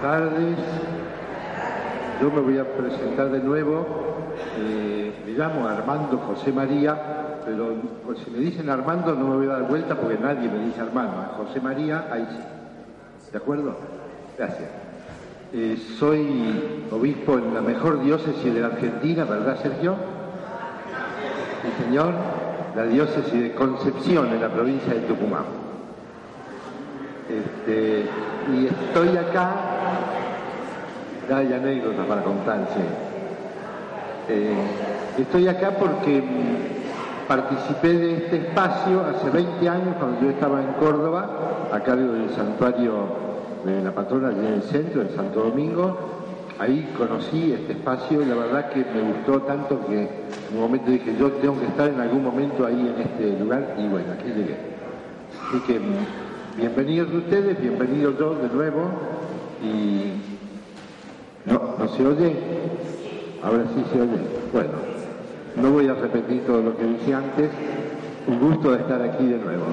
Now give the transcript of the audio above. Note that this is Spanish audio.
Buenas tardes. Yo me voy a presentar de nuevo. Eh, me llamo Armando José María, pero pues, si me dicen Armando no me voy a dar vuelta porque nadie me dice Armando. José María, ahí sí. ¿De acuerdo? Gracias. Eh, soy obispo en la mejor diócesis de la Argentina, ¿verdad, Sergio? Sí, señor. La diócesis de Concepción, en la provincia de Tucumán. Este, y estoy acá, hay anécdotas para contarse. Eh, estoy acá porque participé de este espacio hace 20 años cuando yo estaba en Córdoba, a cargo del santuario de la patrona allí en el centro, en Santo Domingo. Ahí conocí este espacio y la verdad que me gustó tanto que en un momento dije, yo tengo que estar en algún momento ahí en este lugar y bueno, aquí llegué. Así que bienvenidos ustedes, bienvenido yo de nuevo y... No, ¿no se oye? Ahora sí se oye. Bueno, no voy a repetir todo lo que dije antes. Un gusto de estar aquí de nuevo.